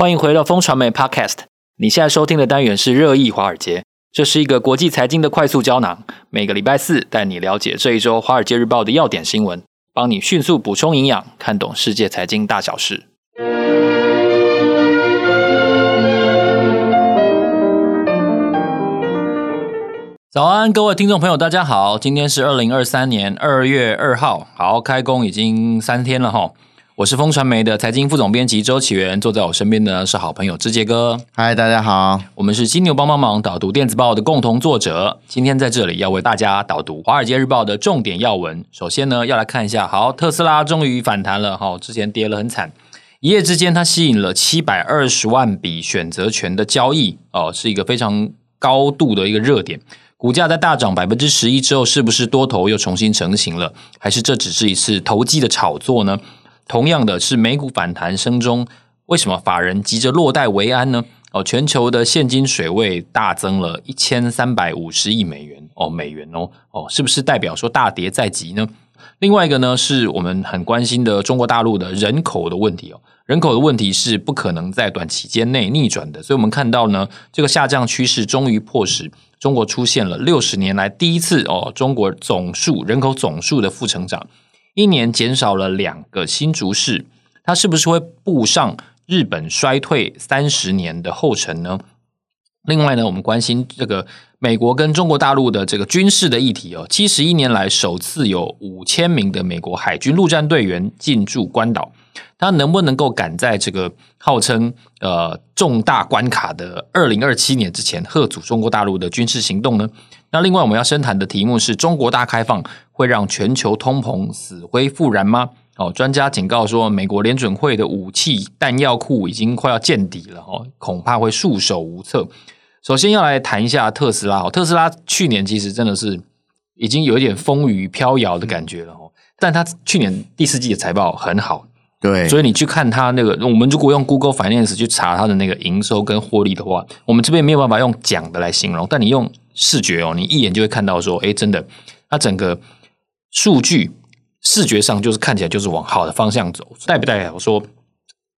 欢迎回到风传媒 Podcast。你现在收听的单元是热议华尔街，这是一个国际财经的快速胶囊。每个礼拜四带你了解这一周《华尔街日报》的要点新闻，帮你迅速补充营养，看懂世界财经大小事。早安，各位听众朋友，大家好！今天是二零二三年二月二号，好，开工已经三天了哈。我是风传媒的财经副总编辑周启源，坐在我身边的是好朋友之杰哥。嗨，大家好，我们是金牛帮帮忙导读电子报的共同作者，今天在这里要为大家导读《华尔街日报》的重点要闻。首先呢，要来看一下，好，特斯拉终于反弹了哈，之前跌了很惨，一夜之间它吸引了七百二十万笔选择权的交易哦，是一个非常高度的一个热点。股价在大涨百分之十一之后，是不是多头又重新成型了？还是这只是一次投机的炒作呢？同样的是，美股反弹声中，为什么法人急着落袋为安呢？哦，全球的现金水位大增了一千三百五十亿美元哦，美元哦哦，是不是代表说大跌在即呢？另外一个呢，是我们很关心的中国大陆的人口的问题哦，人口的问题是不可能在短期间内逆转的，所以我们看到呢，这个下降趋势终于迫使。中国出现了六十年来第一次哦，中国总数人口总数的负成长，一年减少了两个新竹市，它是不是会步上日本衰退三十年的后尘呢？另外呢，我们关心这个美国跟中国大陆的这个军事的议题哦，七十一年来首次有五千名的美国海军陆战队员进驻关岛。他能不能够赶在这个号称呃重大关卡的二零二七年之前贺阻中国大陆的军事行动呢？那另外我们要深谈的题目是中国大开放会让全球通膨死灰复燃吗？哦，专家警告说，美国联准会的武器弹药库已经快要见底了哦，恐怕会束手无策。首先要来谈一下特斯拉哦，特斯拉去年其实真的是已经有一点风雨飘摇的感觉了哦，但他去年第四季的财报很好。对，所以你去看它那个，我们如果用 Google Finance 去查它的那个营收跟获利的话，我们这边没有办法用讲的来形容，但你用视觉哦，你一眼就会看到说，哎，真的，它整个数据视觉上就是看起来就是往好的方向走，代不代表说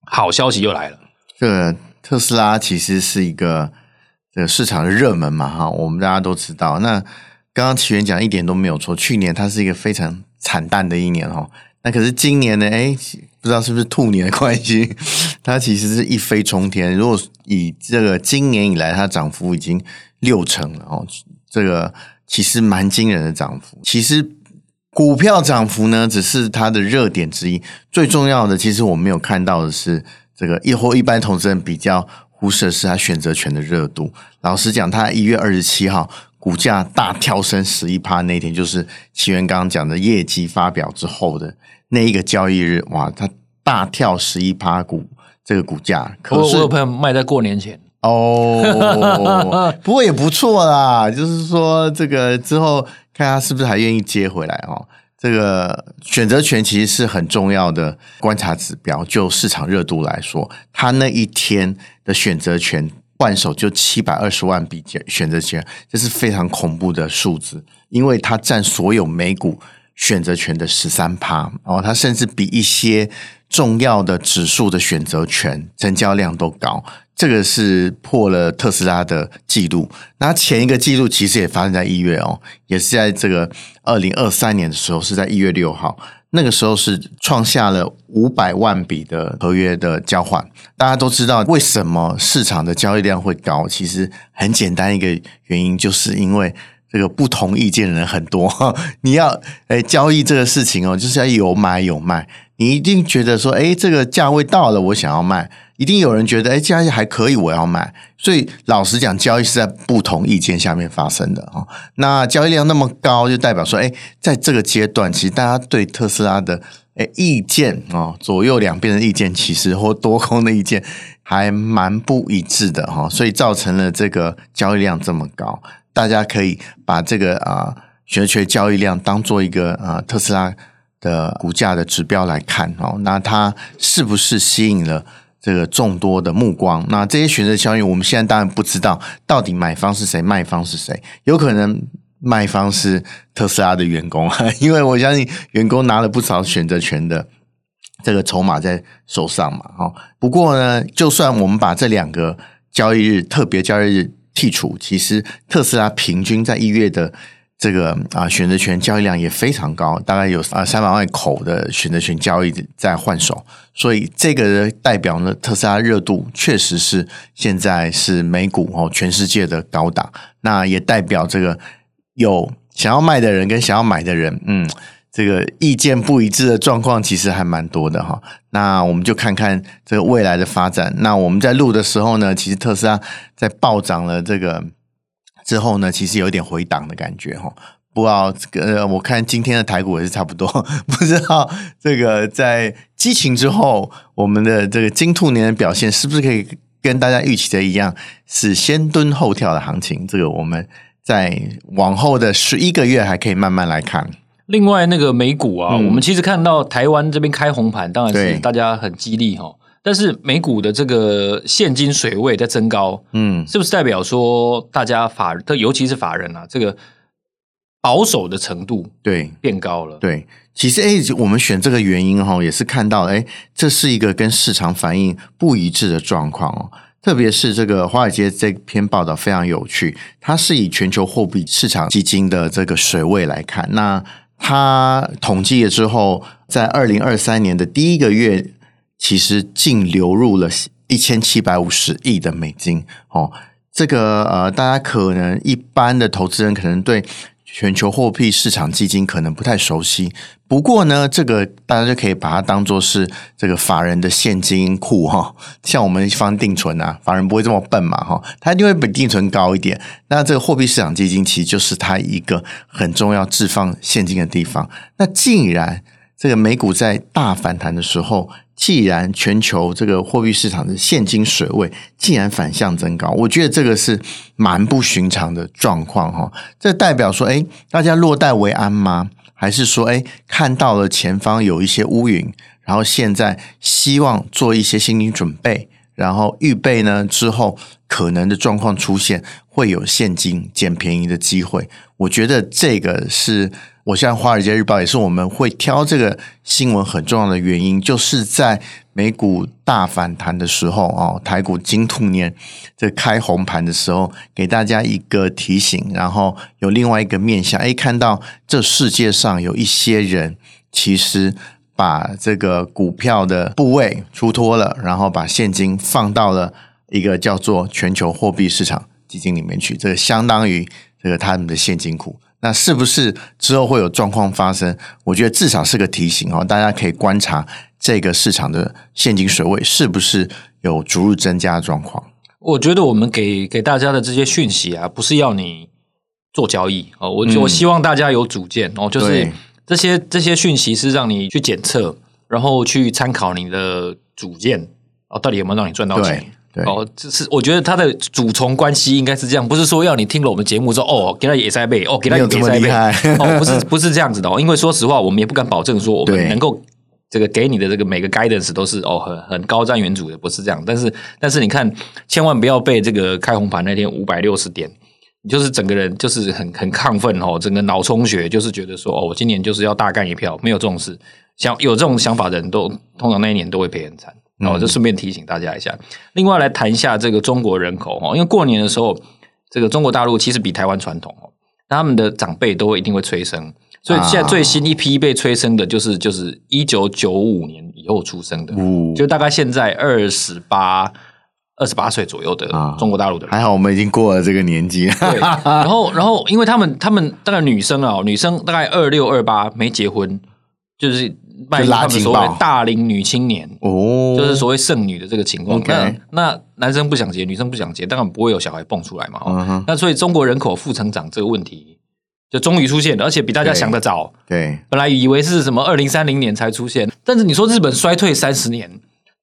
好消息又来了？这个特斯拉其实是一个这个市场的热门嘛，哈，我们大家都知道。那刚刚岐原讲一点都没有错，去年它是一个非常惨淡的一年哈。那可是今年呢？哎，不知道是不是兔年的关系，它其实是一飞冲天。如果以这个今年以来，它涨幅已经六成了哦，这个其实蛮惊人的涨幅。其实股票涨幅呢，只是它的热点之一。最重要的，其实我们没有看到的是，这个一或一般投资人比较忽视的是它选择权的热度。老实讲，它一月二十七号。股价大跳升十一趴那天，就是奇源刚刚讲的业绩发表之后的那一个交易日，哇，它大跳十一趴股，这个股价，可是我有朋友卖在过年前哦，不过也不错啦，就是说这个之后看他是不是还愿意接回来哦。这个选择权其实是很重要的观察指标，就市场热度来说，他那一天的选择权。换手就七百二十万笔选择权，这是非常恐怖的数字，因为它占所有美股选择权的十三趴哦，它甚至比一些重要的指数的选择权成交量都高，这个是破了特斯拉的记录。那前一个记录其实也发生在一月哦，也是在这个二零二三年的时候，是在一月六号。那个时候是创下了五百万笔的合约的交换。大家都知道为什么市场的交易量会高，其实很简单一个原因，就是因为这个不同意见的人很多。你要诶交易这个事情哦，就是要有买有卖。你一定觉得说，诶这个价位到了，我想要卖。一定有人觉得，诶价位还可以，我要买。所以老实讲，交易是在不同意见下面发生的啊。那交易量那么高，就代表说，诶在这个阶段，其实大家对特斯拉的诶意见啊，左右两边的意见，其实或多空的意见还蛮不一致的哈。所以造成了这个交易量这么高。大家可以把这个啊选择权交易量当做一个啊特斯拉的股价的指标来看哦。那它是不是吸引了？这个众多的目光，那这些选择交易，我们现在当然不知道到底买方是谁，卖方是谁。有可能卖方是特斯拉的员工，因为我相信员工拿了不少选择权的这个筹码在手上嘛，哈。不过呢，就算我们把这两个交易日特别交易日剔除，其实特斯拉平均在一月的这个啊选择权交易量也非常高，大概有啊三百万口的选择权交易在换手，所以这个代表呢，特斯拉热度确实是现在是美股哦全世界的高档，那也代表这个有想要卖的人跟想要买的人，嗯。这个意见不一致的状况其实还蛮多的哈，那我们就看看这个未来的发展。那我们在录的时候呢，其实特斯拉在暴涨了这个之后呢，其实有点回档的感觉哈。不知道这个，我看今天的台股也是差不多，不知道这个在激情之后，我们的这个金兔年的表现是不是可以跟大家预期的一样，是先蹲后跳的行情？这个我们在往后的十一个月还可以慢慢来看。另外，那个美股啊，嗯、我们其实看到台湾这边开红盘，当然是大家很激励哈。对但是美股的这个现金水位在增高，嗯，是不是代表说大家法，尤其是法人啊，这个保守的程度对变高了？对，其实哎，我们选这个原因哈，也是看到哎，这是一个跟市场反应不一致的状况哦。特别是这个华尔街这篇报道非常有趣，它是以全球货币市场基金的这个水位来看，那。它统计了之后，在二零二三年的第一个月，其实净流入了一千七百五十亿的美金。哦，这个呃，大家可能一般的投资人可能对。全球货币市场基金可能不太熟悉，不过呢，这个大家就可以把它当做是这个法人的现金库哈。像我们放定存啊，法人不会这么笨嘛哈，他一定会比定存高一点。那这个货币市场基金其实就是它一个很重要置放现金的地方。那既然这个美股在大反弹的时候，既然全球这个货币市场的现金水位竟然反向增高，我觉得这个是蛮不寻常的状况哈。这代表说，诶，大家落袋为安吗？还是说，诶，看到了前方有一些乌云，然后现在希望做一些心理准备，然后预备呢之后可能的状况出现，会有现金捡便宜的机会。我觉得这个是。我像《华尔街日报》也是我们会挑这个新闻很重要的原因，就是在美股大反弹的时候哦，台股金兔年这开红盘的时候，给大家一个提醒，然后有另外一个面向，哎，看到这世界上有一些人其实把这个股票的部位出脱了，然后把现金放到了一个叫做全球货币市场基金里面去，这个相当于这个他们的现金库。那是不是之后会有状况发生？我觉得至少是个提醒哦，大家可以观察这个市场的现金水位是不是有逐日增加的状况。我觉得我们给给大家的这些讯息啊，不是要你做交易哦，我、嗯、我希望大家有主见哦，就是这些对这些讯息是让你去检测，然后去参考你的主见哦，到底有没有让你赚到钱。对哦，这是我觉得他的主从关系应该是这样，不是说要你听了我们节目说哦，给他也塞背，哦，给他也塞背，哦，不是 不是这样子的哦，因为说实话，我们也不敢保证说我们能够这个给你的这个每个 guidance 都是哦很很高瞻远瞩的，不是这样。但是但是你看，千万不要被这个开红盘那天五百六十点，你就是整个人就是很很亢奋哦，整个脑充血，就是觉得说哦，我今年就是要大干一票，没有这种事，想有这种想法的人都通常那一年都会赔很惨。哦，就顺便提醒大家一下。另外来谈一下这个中国人口哦，因为过年的时候，这个中国大陆其实比台湾传统哦，他们的长辈都会一定会催生，所以现在最新一批被催生的就是就是一九九五年以后出生的，就大概现在二十八二十八岁左右的中国大陆的人。还好我们已经过了这个年纪。对，然后然后因为他们他们大概女生啊，女生大概二六二八没结婚，就是。卖他们所谓大龄女青年哦，就是所谓剩女的这个情况。那那男生不想结，女生不想结，当然不会有小孩蹦出来嘛。Uh 那所以中国人口负成长这个问题就终于出现了，而且比大家想的早。对，本来以为是什么二零三零年才出现，但是你说日本衰退三十年，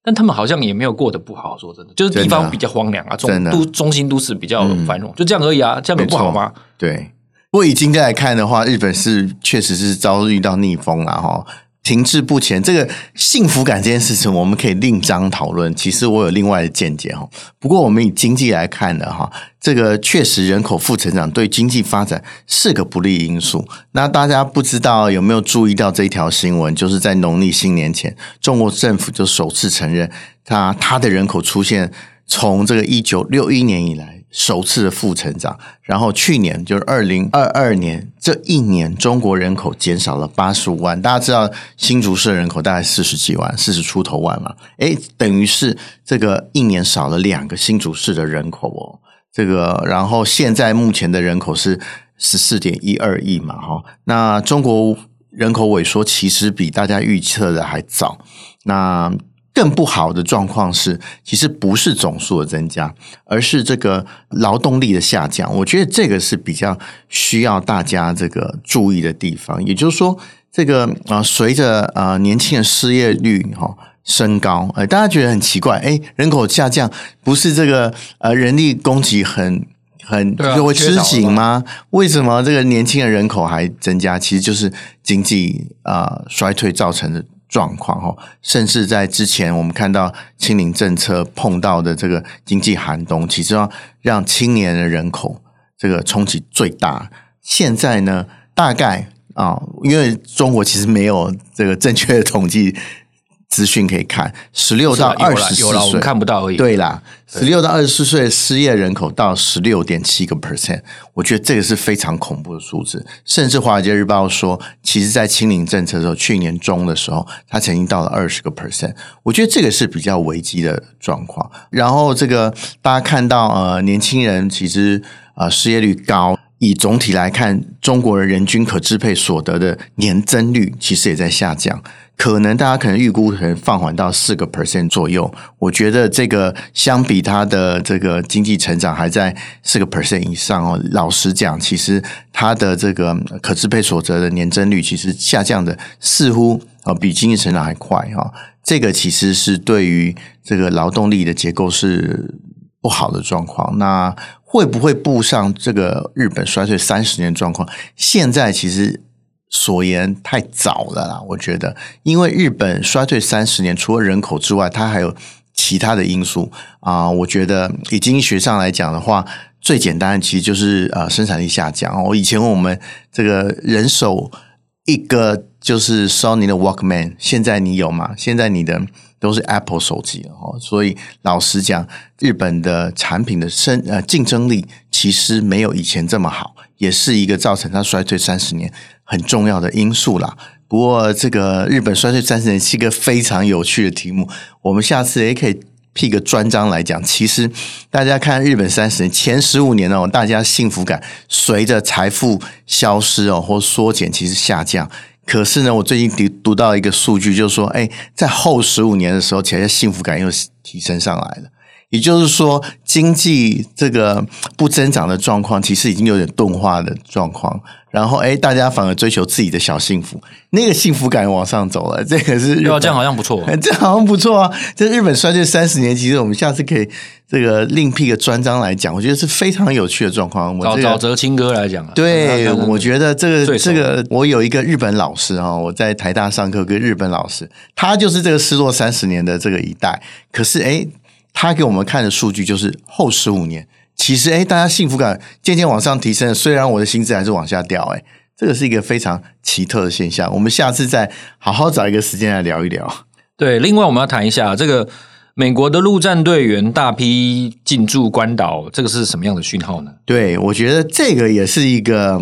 但他们好像也没有过得不好。说真的，就是地方比较荒凉啊，中都中心都市比较繁荣，嗯、就这样而已啊，这样不好吗？对，不过以今天来看的话，日本是确实是遭遇到逆风了哈。停滞不前，这个幸福感这件事情，我们可以另章讨论。其实我有另外的见解哈。不过我们以经济来看的哈，这个确实人口负成长对经济发展是个不利因素。那大家不知道有没有注意到这一条新闻？就是在农历新年前，中国政府就首次承认，它它的人口出现从这个一九六一年以来。首次的负成长，然后去年就是二零二二年这一年，中国人口减少了八十五万。大家知道新竹市的人口大概四十几万，四十出头万嘛？诶，等于是这个一年少了两个新竹市的人口哦。这个，然后现在目前的人口是十四点一二亿嘛？哈，那中国人口萎缩其实比大家预测的还早。那。更不好的状况是，其实不是总数的增加，而是这个劳动力的下降。我觉得这个是比较需要大家这个注意的地方。也就是说，这个啊，随着啊年轻人失业率哈升高，哎，大家觉得很奇怪，哎，人口下降不是这个呃人力供给很很就会吃紧吗？为什么这个年轻的人口还增加？其实就是经济啊衰退造成的。状况哈，甚至在之前我们看到清零政策碰到的这个经济寒冬，其实要让青年的人口这个冲击最大。现在呢，大概啊，因为中国其实没有这个正确的统计。资讯可以看，十六到二十四岁，我们看不到而已。对啦，十六到二十四岁失业人口到十六点七个 percent，我觉得这个是非常恐怖的数字。甚至《华尔街日报》说，其实，在清零政策的时候，去年中的时候，它曾经到了二十个 percent。我觉得这个是比较危机的状况。然后，这个大家看到，呃，年轻人其实呃失业率高，以总体来看，中国人人均可支配所得的年增率其实也在下降。可能大家可能预估可能放缓到四个 percent 左右，我觉得这个相比它的这个经济成长还在四个 percent 以上哦。老实讲，其实它的这个可支配所得的年增率其实下降的似乎啊比经济成长还快哈。这个其实是对于这个劳动力的结构是不好的状况。那会不会步上这个日本衰退三十年状况？现在其实。所言太早了啦，我觉得，因为日本衰退三十年，除了人口之外，它还有其他的因素啊、我觉得以经济学上来讲的话，最简单的其实就是呃生产力下降。我以前我们这个人手一个就是 Sony 的 Walkman，现在你有吗？现在你的都是 Apple 手机哦。所以老实讲，日本的产品的生呃竞争力其实没有以前这么好，也是一个造成它衰退三十年。很重要的因素啦。不过，这个日本衰退三十年是一个非常有趣的题目。我们下次也可以辟个专章来讲。其实，大家看日本三十年前十五年哦，大家幸福感随着财富消失哦或缩减，其实下降。可是呢，我最近读读到一个数据，就是说，哎，在后十五年的时候，其实幸福感又提升上来了。也就是说，经济这个不增长的状况，其实已经有点钝化的状况。然后，哎，大家反而追求自己的小幸福，那个幸福感往上走了。这个是日本，这样好像不错，这好像不错啊。这日本衰退三十年，其实我们下次可以这个另辟个专章来讲，我觉得是非常有趣的状况。我找找泽清哥来讲啊。对，我觉得这个这个，我有一个日本老师啊，我在台大上课，跟日本老师，他就是这个失落三十年的这个一代。可是，哎。他给我们看的数据就是后十五年，其实诶，大家幸福感渐渐往上提升，虽然我的薪资还是往下掉，诶，这个是一个非常奇特的现象。我们下次再好好找一个时间来聊一聊。对，另外我们要谈一下这个美国的陆战队员大批进驻关岛，这个是什么样的讯号呢？对，我觉得这个也是一个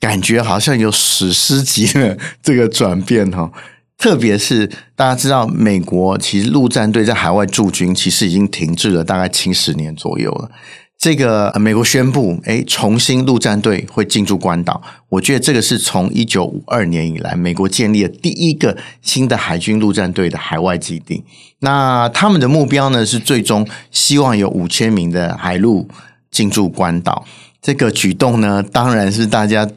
感觉，好像有史诗级的这个转变哈。特别是大家知道，美国其实陆战队在海外驻军其实已经停滞了大概七十年左右了。这个美国宣布，诶，重新陆战队会进驻关岛。我觉得这个是从一九五二年以来，美国建立了第一个新的海军陆战队的海外基地。那他们的目标呢，是最终希望有五千名的海陆进驻关岛。这个举动呢，当然是大家。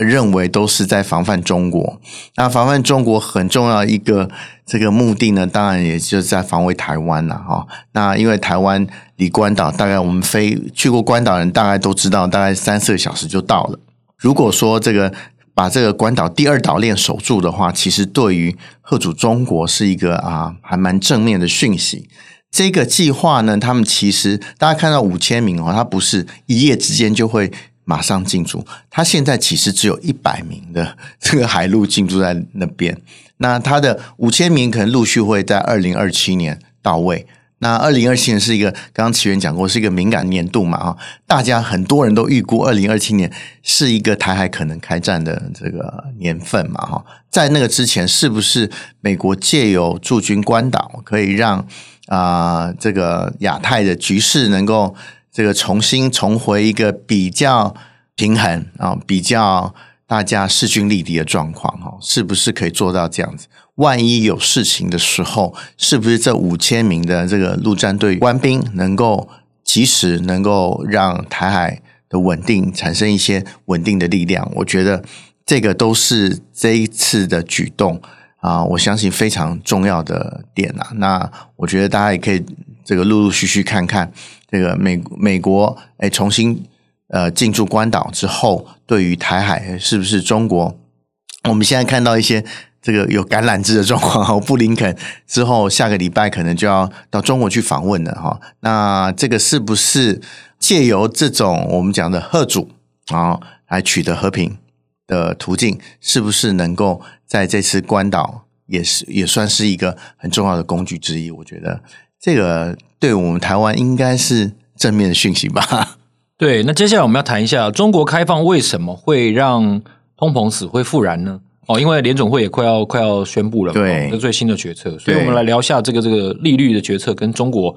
认为都是在防范中国，那防范中国很重要一个这个目的呢，当然也就是在防卫台湾了哈。那因为台湾离关岛大概我们飞去过关岛人大概都知道，大概三四个小时就到了。如果说这个把这个关岛第二岛链守住的话，其实对于吓阻中国是一个啊还蛮正面的讯息。这个计划呢，他们其实大家看到五千名哦，它不是一夜之间就会马上进驻，它现在其实只有一百名的 这个海陆进驻在那边。那它的五千名可能陆续会在二零二七年到位。那二零二七年是一个，刚刚奇源讲过，是一个敏感年度嘛，哈，大家很多人都预估二零二七年是一个台海可能开战的这个年份嘛，哈，在那个之前，是不是美国借由驻军关岛，可以让啊、呃、这个亚太的局势能够这个重新重回一个比较平衡啊，比较大家势均力敌的状况，哈，是不是可以做到这样子？万一有事情的时候，是不是这五千名的这个陆战队官兵能够及时能够让台海的稳定产生一些稳定的力量？我觉得这个都是这一次的举动啊，我相信非常重要的点啊。那我觉得大家也可以这个陆陆续续看看这个美美国诶重新呃进驻关岛之后，对于台海是不是中国？我们现在看到一些。这个有橄榄枝的状况哈，布林肯之后下个礼拜可能就要到中国去访问了哈。那这个是不是借由这种我们讲的贺主啊，来取得和平的途径，是不是能够在这次关岛也是也算是一个很重要的工具之一？我觉得这个对我们台湾应该是正面的讯息吧。对，那接下来我们要谈一下中国开放为什么会让通膨死灰复燃呢？哦，因为联总会也快要快要宣布了，对，这最新的决策，所以我们来聊一下这个这个利率的决策跟中国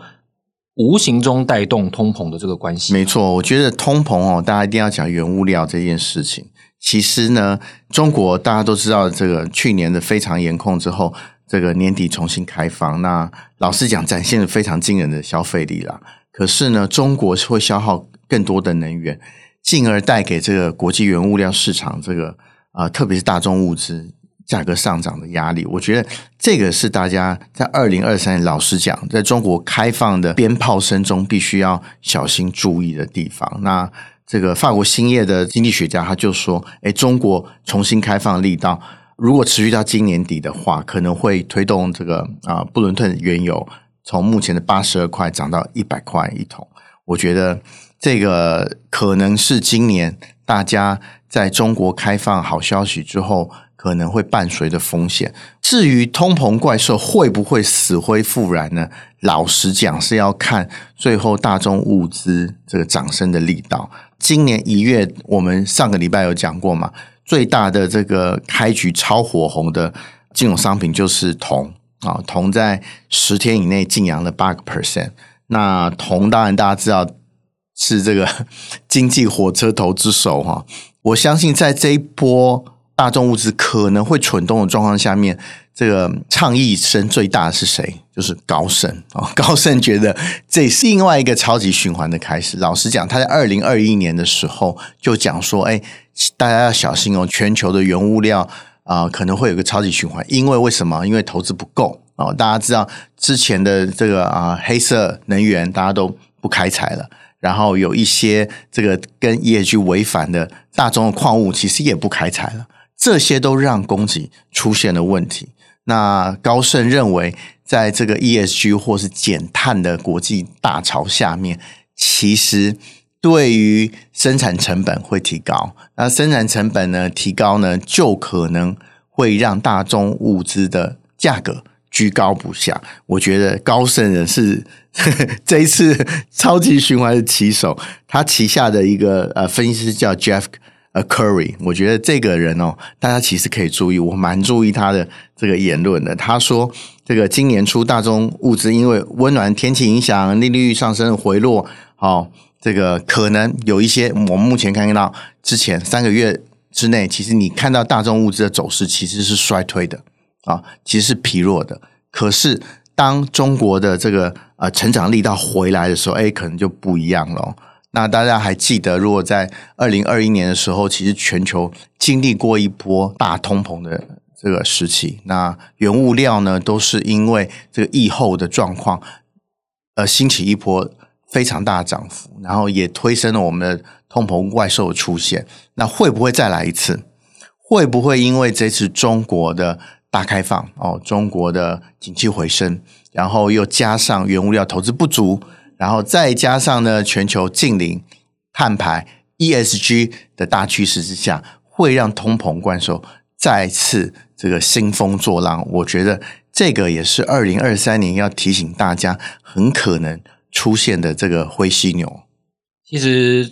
无形中带动通膨的这个关系。没错，我觉得通膨哦，大家一定要讲原物料这件事情。其实呢，中国大家都知道，这个去年的非常严控之后，这个年底重新开放，那老实讲，展现了非常惊人的消费力啦。可是呢，中国是会消耗更多的能源，进而带给这个国际原物料市场这个。啊、呃，特别是大宗物资价格上涨的压力，我觉得这个是大家在二零二三年老实讲，在中国开放的鞭炮声中，必须要小心注意的地方。那这个法国兴业的经济学家他就说：“诶，中国重新开放力道，如果持续到今年底的话，可能会推动这个啊、布伦特原油从目前的八十二块涨到一百块一桶。”我觉得这个可能是今年大家。在中国开放好消息之后，可能会伴随的风险。至于通膨怪兽会不会死灰复燃呢？老实讲，是要看最后大宗物资这个涨升的力道。今年一月，我们上个礼拜有讲过嘛，最大的这个开局超火红的金融商品就是铜啊，铜在十天以内劲扬了八个 percent。那铜当然大家知道是这个经济火车头之首哈。我相信，在这一波大众物资可能会蠢动的状况下面，这个倡议声最大的是谁？就是高盛啊！高盛觉得这是另外一个超级循环的开始。老实讲，他在二零二一年的时候就讲说：“哎，大家要小心哦，全球的原物料啊，可能会有个超级循环。因为为什么？因为投资不够哦。大家知道之前的这个啊，黑色能源大家都不开采了。”然后有一些这个跟 ESG 违反的大宗的矿物，其实也不开采了，这些都让供给出现了问题。那高盛认为，在这个 ESG 或是减碳的国际大潮下面，其实对于生产成本会提高。那生产成本呢提高呢，就可能会让大宗物资的价格居高不下。我觉得高盛人是。这一次 超级循环的旗手，他旗下的一个呃分析师叫 Jeff Curry，我觉得这个人哦，大家其实可以注意，我蛮注意他的这个言论的。他说，这个今年初大宗物资因为温暖天气影响，利率上升回落，哦，这个可能有一些我们目前看到之前三个月之内，其实你看到大众物资的走势其实是衰退的啊，其实是疲弱的。可是当中国的这个呃，成长力道回来的时候，哎，可能就不一样了。那大家还记得，如果在二零二一年的时候，其实全球经历过一波大通膨的这个时期，那原物料呢，都是因为这个疫后的状况，呃，兴起一波非常大的涨幅，然后也推升了我们的通膨怪兽的出现。那会不会再来一次？会不会因为这次中国的大开放哦，中国的景气回升，然后又加上原物料投资不足，然后再加上呢全球近邻碳排 ESG 的大趋势之下，会让通膨怪兽再次这个兴风作浪？我觉得这个也是二零二三年要提醒大家很可能出现的这个灰犀牛。其实。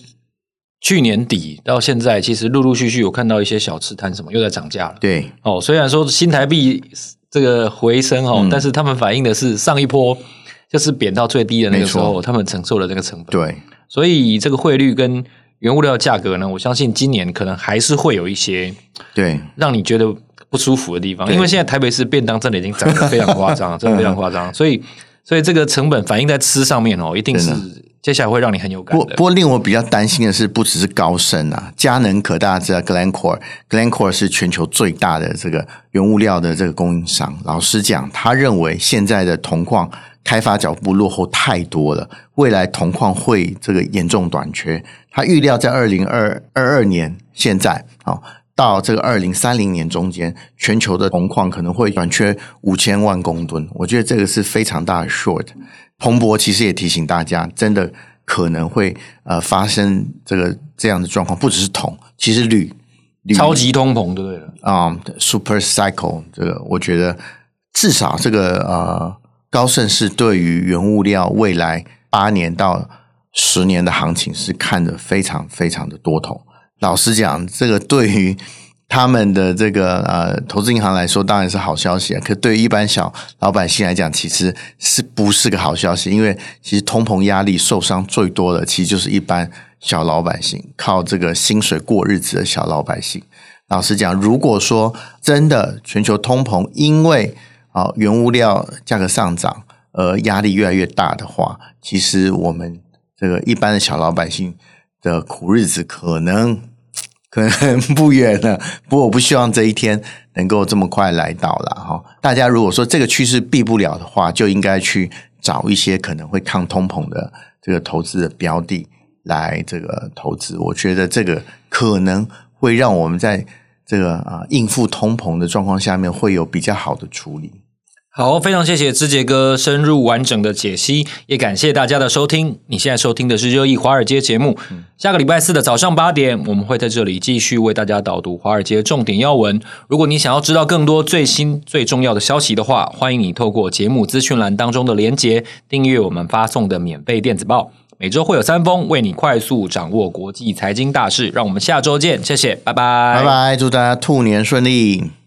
去年底到现在，其实陆陆续续有看到一些小吃摊什么又在涨价了。对哦，虽然说新台币这个回升哦，嗯、但是他们反映的是上一波就是贬到最低的那个时候，他们承受了这个成本。对，所以这个汇率跟原物料价格呢，我相信今年可能还是会有一些对让你觉得不舒服的地方。因为现在台北市便当真的已经涨得非常夸张，真的非常夸张。所以，所以这个成本反映在吃上面哦，一定是。接下来会让你很有感的。不不过令我比较担心的是，不只是高盛啊，佳能可大家知道，Glencore，Glencore 是全球最大的这个原物料的这个供应商。老实讲，他认为现在的铜矿开发脚步落后太多了，未来铜矿会这个严重短缺。他预料在二零二二年现在啊，到这个二零三零年中间，全球的铜矿可能会短缺五千万公吨。我觉得这个是非常大的 short。彭博其实也提醒大家，真的可能会呃发生这个这样的状况，不只是铜，其实铝，铝超级通膨对了啊、um，super cycle 这个，我觉得至少这个呃高盛是对于原物料未来八年到十年的行情是看得非常非常的多头。老实讲，这个对于。他们的这个呃投资银行来说当然是好消息啊，可对于一般小老百姓来讲，其实是不是个好消息？因为其实通膨压力受伤最多的，其实就是一般小老百姓，靠这个薪水过日子的小老百姓。老实讲，如果说真的全球通膨因为啊原物料价格上涨而压力越来越大的话，其实我们这个一般的小老百姓的苦日子可能。可能不远了，不过我不希望这一天能够这么快来到了哈。大家如果说这个趋势避不了的话，就应该去找一些可能会抗通膨的这个投资的标的来这个投资。我觉得这个可能会让我们在这个啊应付通膨的状况下面会有比较好的处理。好，非常谢谢志杰哥深入完整的解析，也感谢大家的收听。你现在收听的是热议华尔街节目。下个礼拜四的早上八点，我们会在这里继续为大家导读华尔街重点要闻。如果你想要知道更多最新最重要的消息的话，欢迎你透过节目资讯栏当中的连结订阅我们发送的免费电子报。每周会有三封，为你快速掌握国际财经大事。让我们下周见，谢谢，拜拜，拜拜，祝大家兔年顺利。